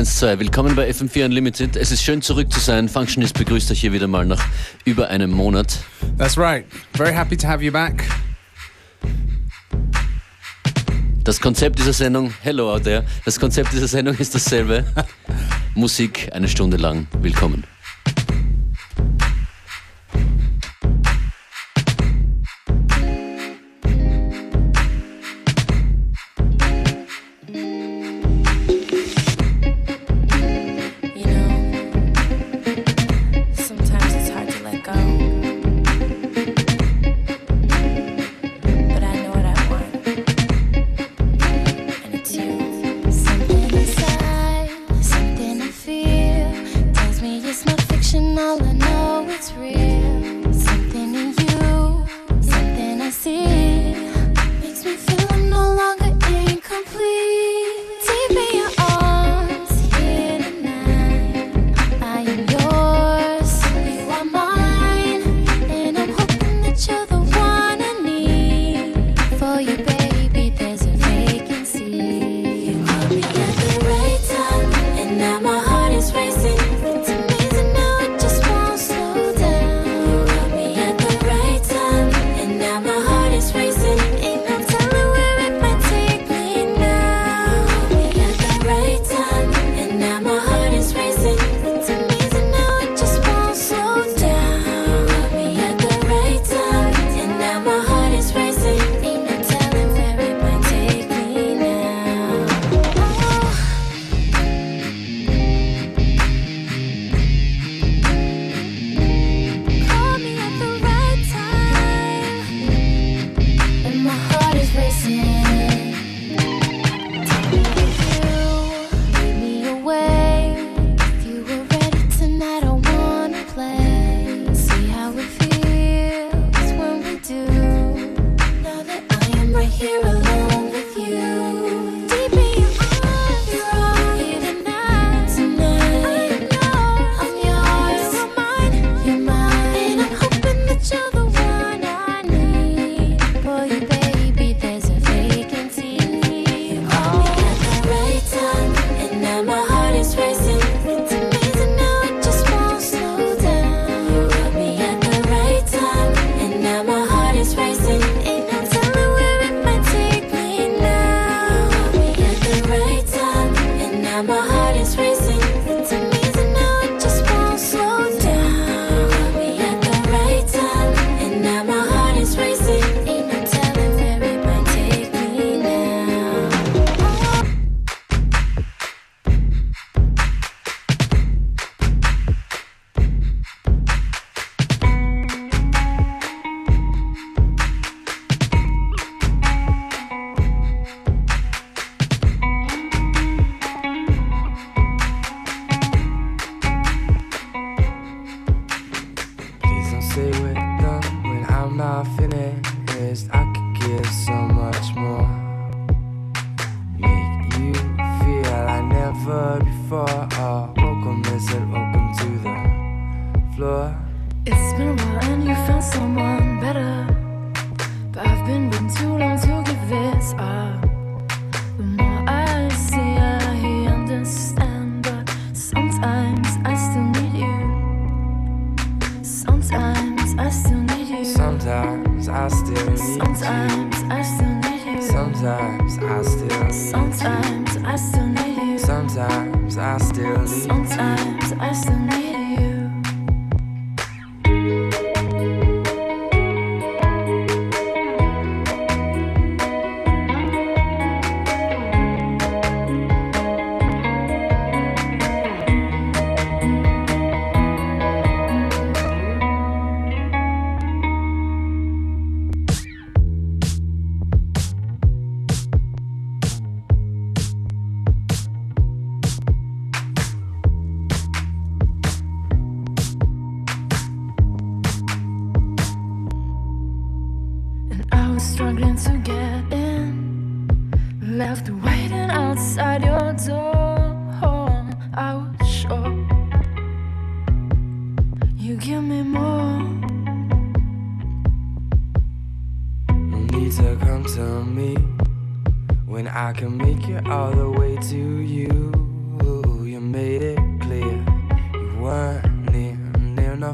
1212. Willkommen bei FM4 Unlimited. Es ist schön zurück zu sein. Functionist begrüßt euch hier wieder mal nach über einem Monat. That's right. Very happy to have you back. Das Konzept dieser Sendung, hello out there, das Konzept dieser Sendung ist dasselbe. Musik eine Stunde lang. Willkommen.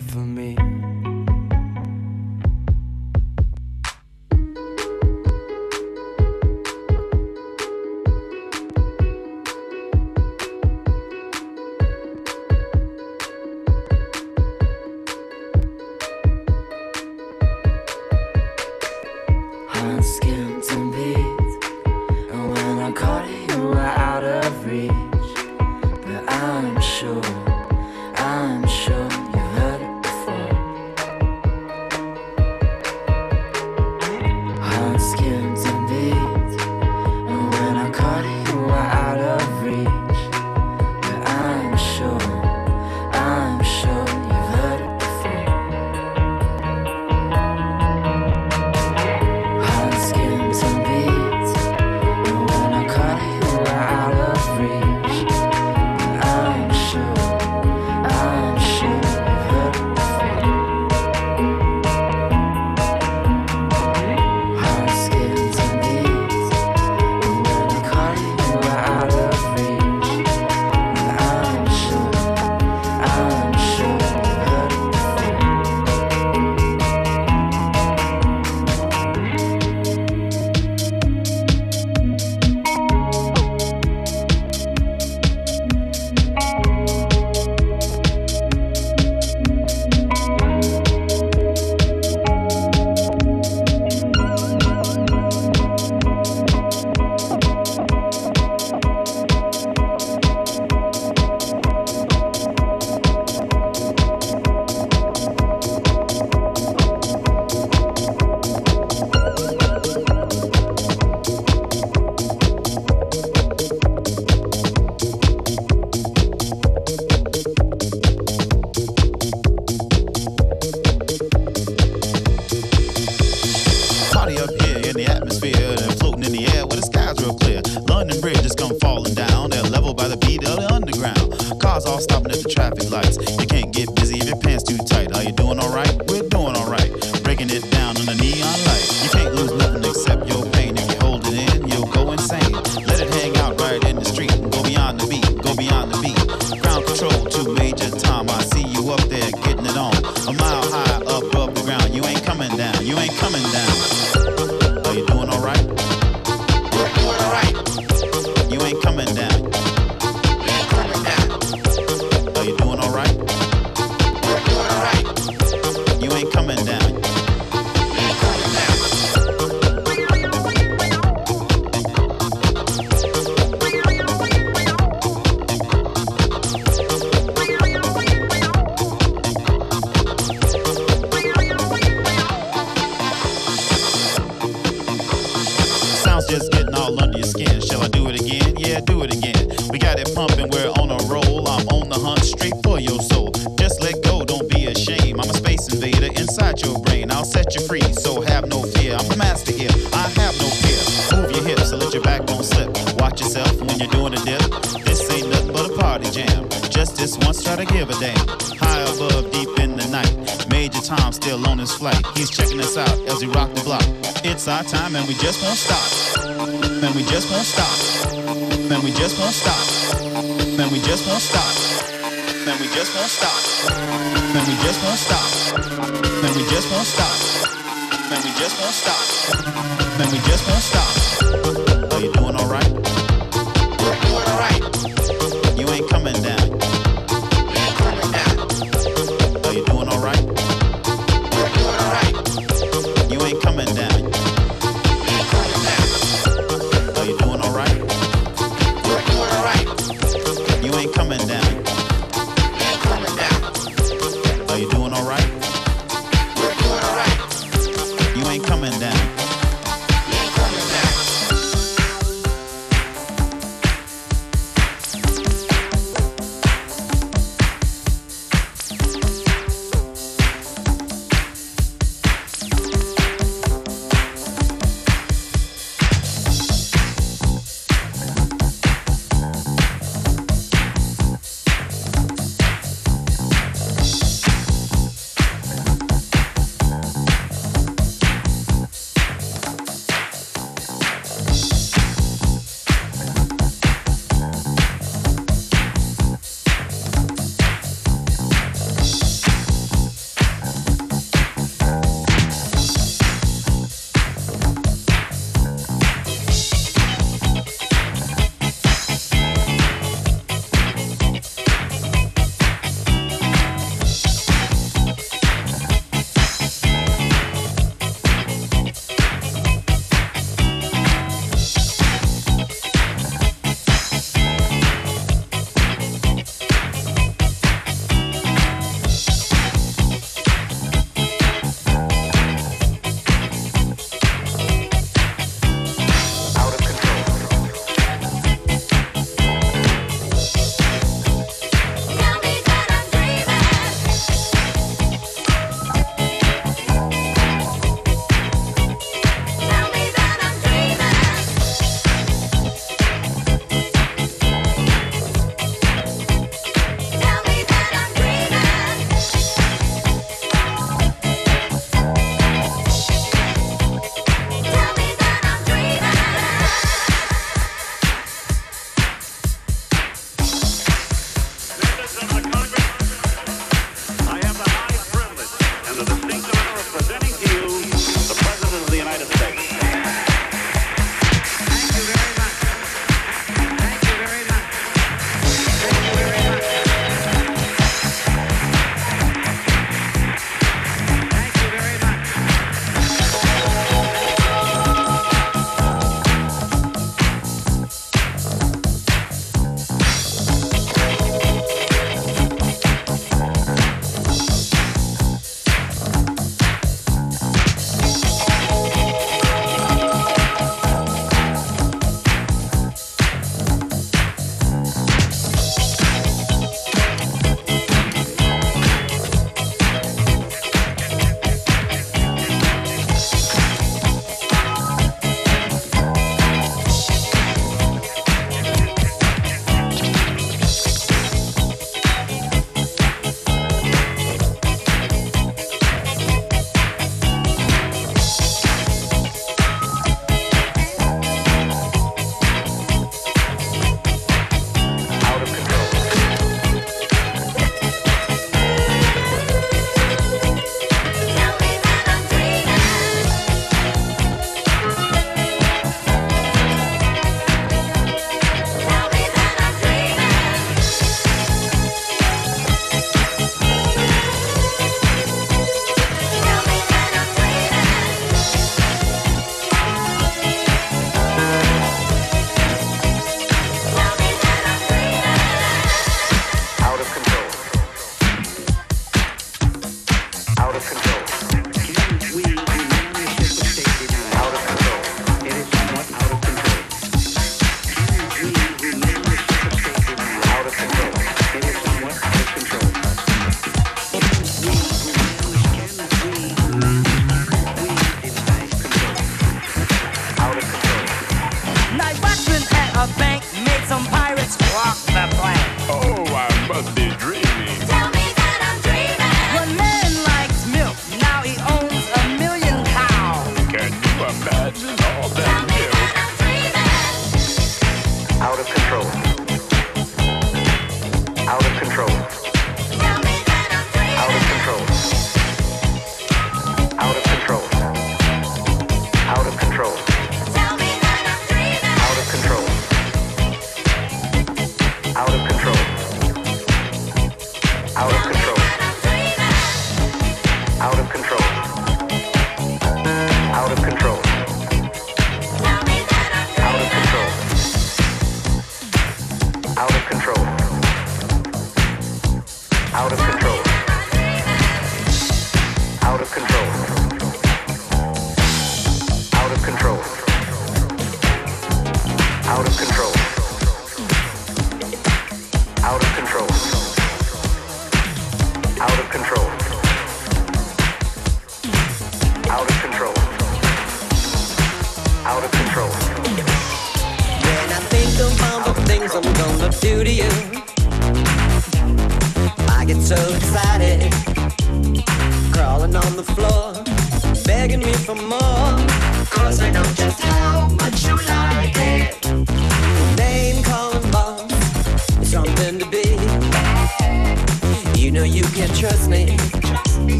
For me. Um, time, still on his flight. He's checking us out as he rock the block. It's our time and we just won't stop. And we just won't stop. And we just won't stop. And we just won't stop. And we just won't stop. And we just won't stop. And we just won't stop. And we just won't stop. And we just won't stop. Are you doing alright?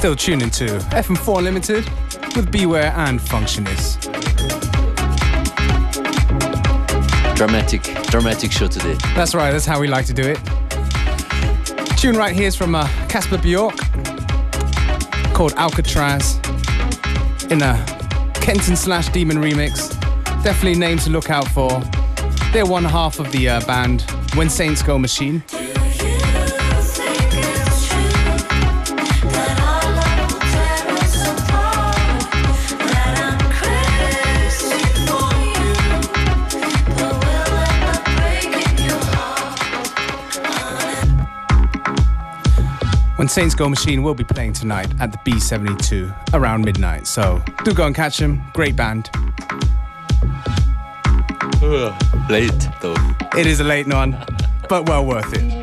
Still tuning to FM4 Unlimited with Beware and Functionist. Dramatic, dramatic show today. That's right, that's how we like to do it. Tune right here is from uh, Kasper Bjørke called Alcatraz in a Kenton slash Demon remix. Definitely name to look out for. They're one half of the uh, band When Saints Go Machine. When Saints Go Machine will be playing tonight at the B72 around midnight. So do go and catch them. Great band. Late though. It is a late one, but well worth it.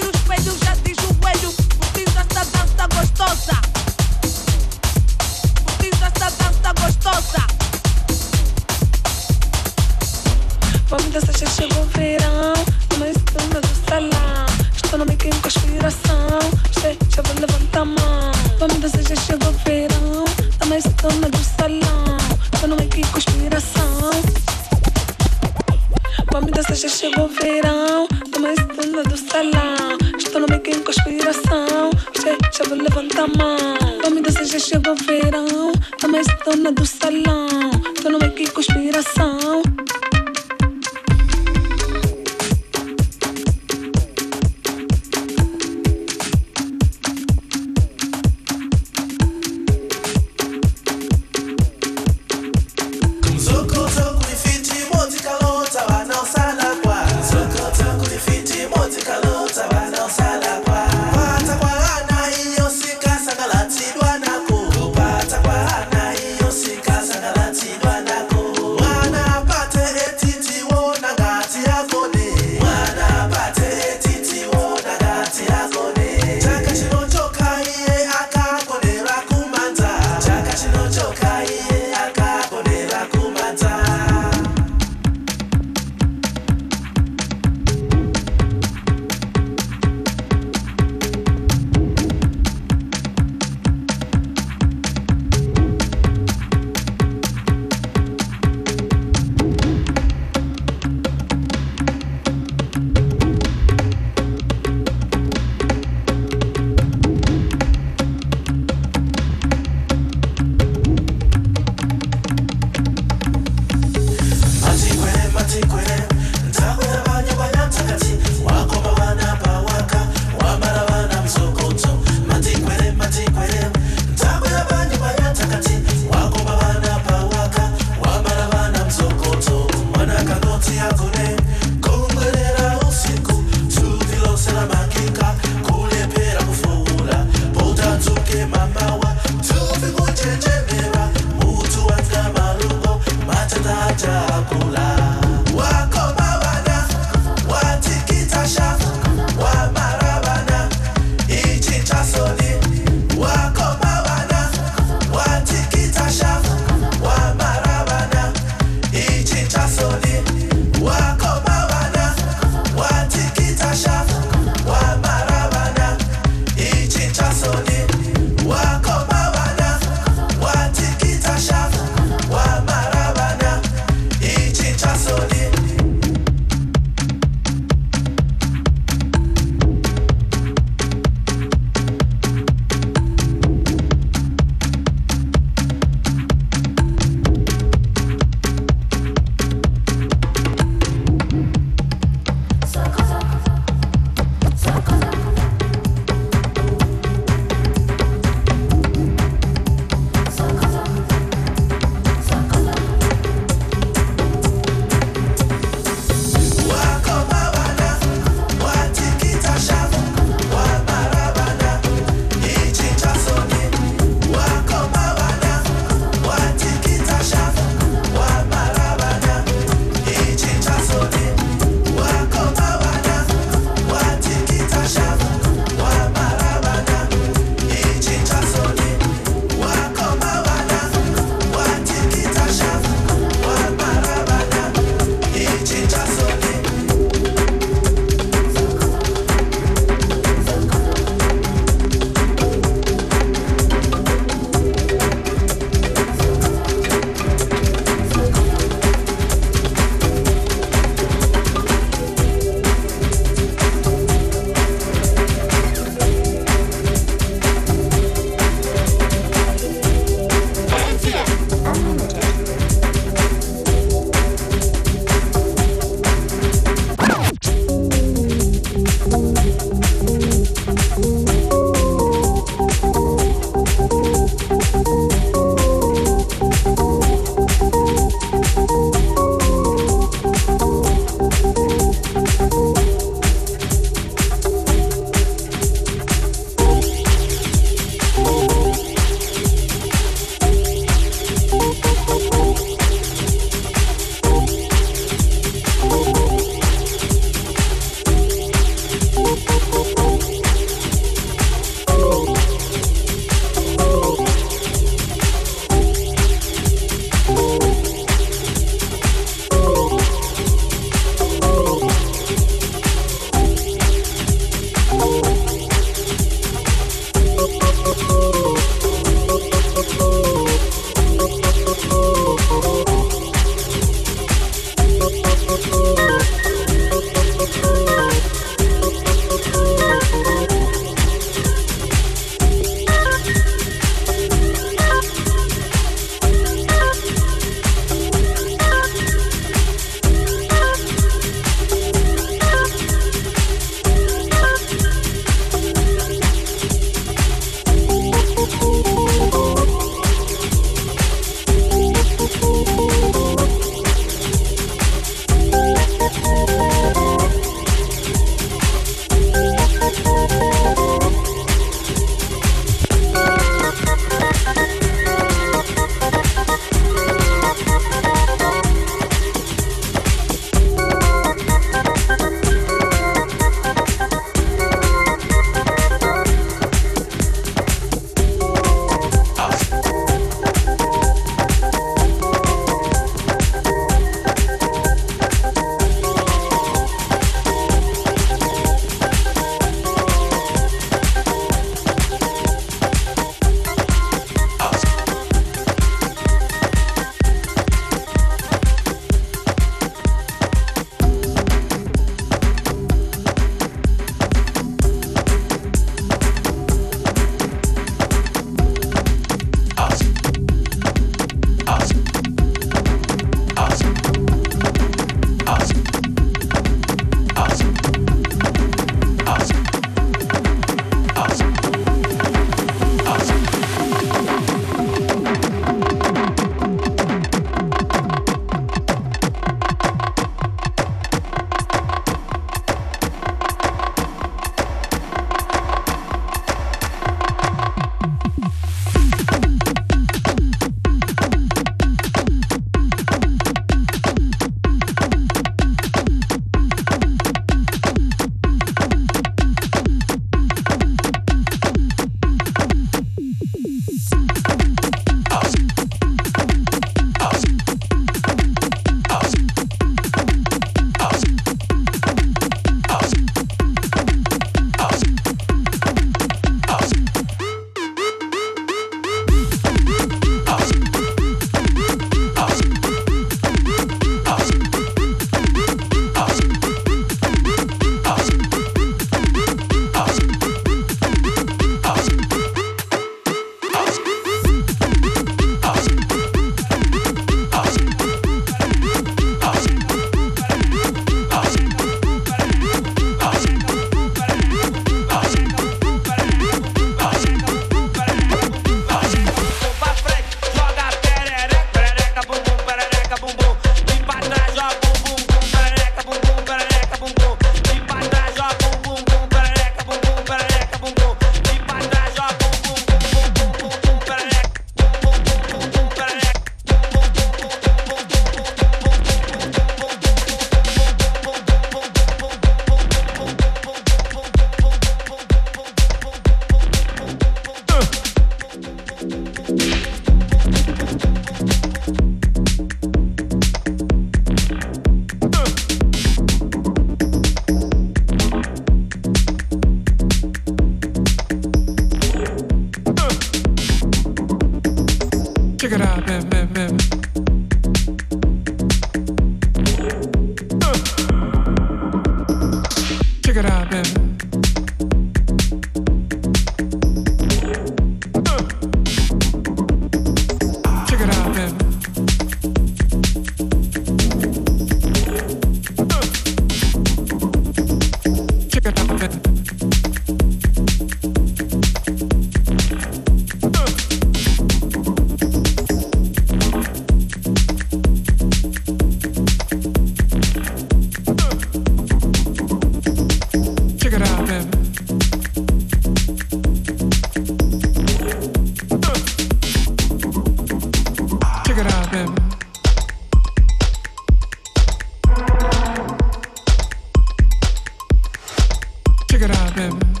Check it out, baby.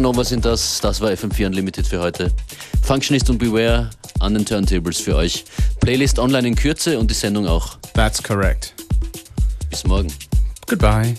Jazzanova sind das, das war FM4 Unlimited für heute. Functionist und Beware an den Turntables für euch. Playlist online in Kürze und die Sendung auch. That's correct. Bis morgen. Goodbye.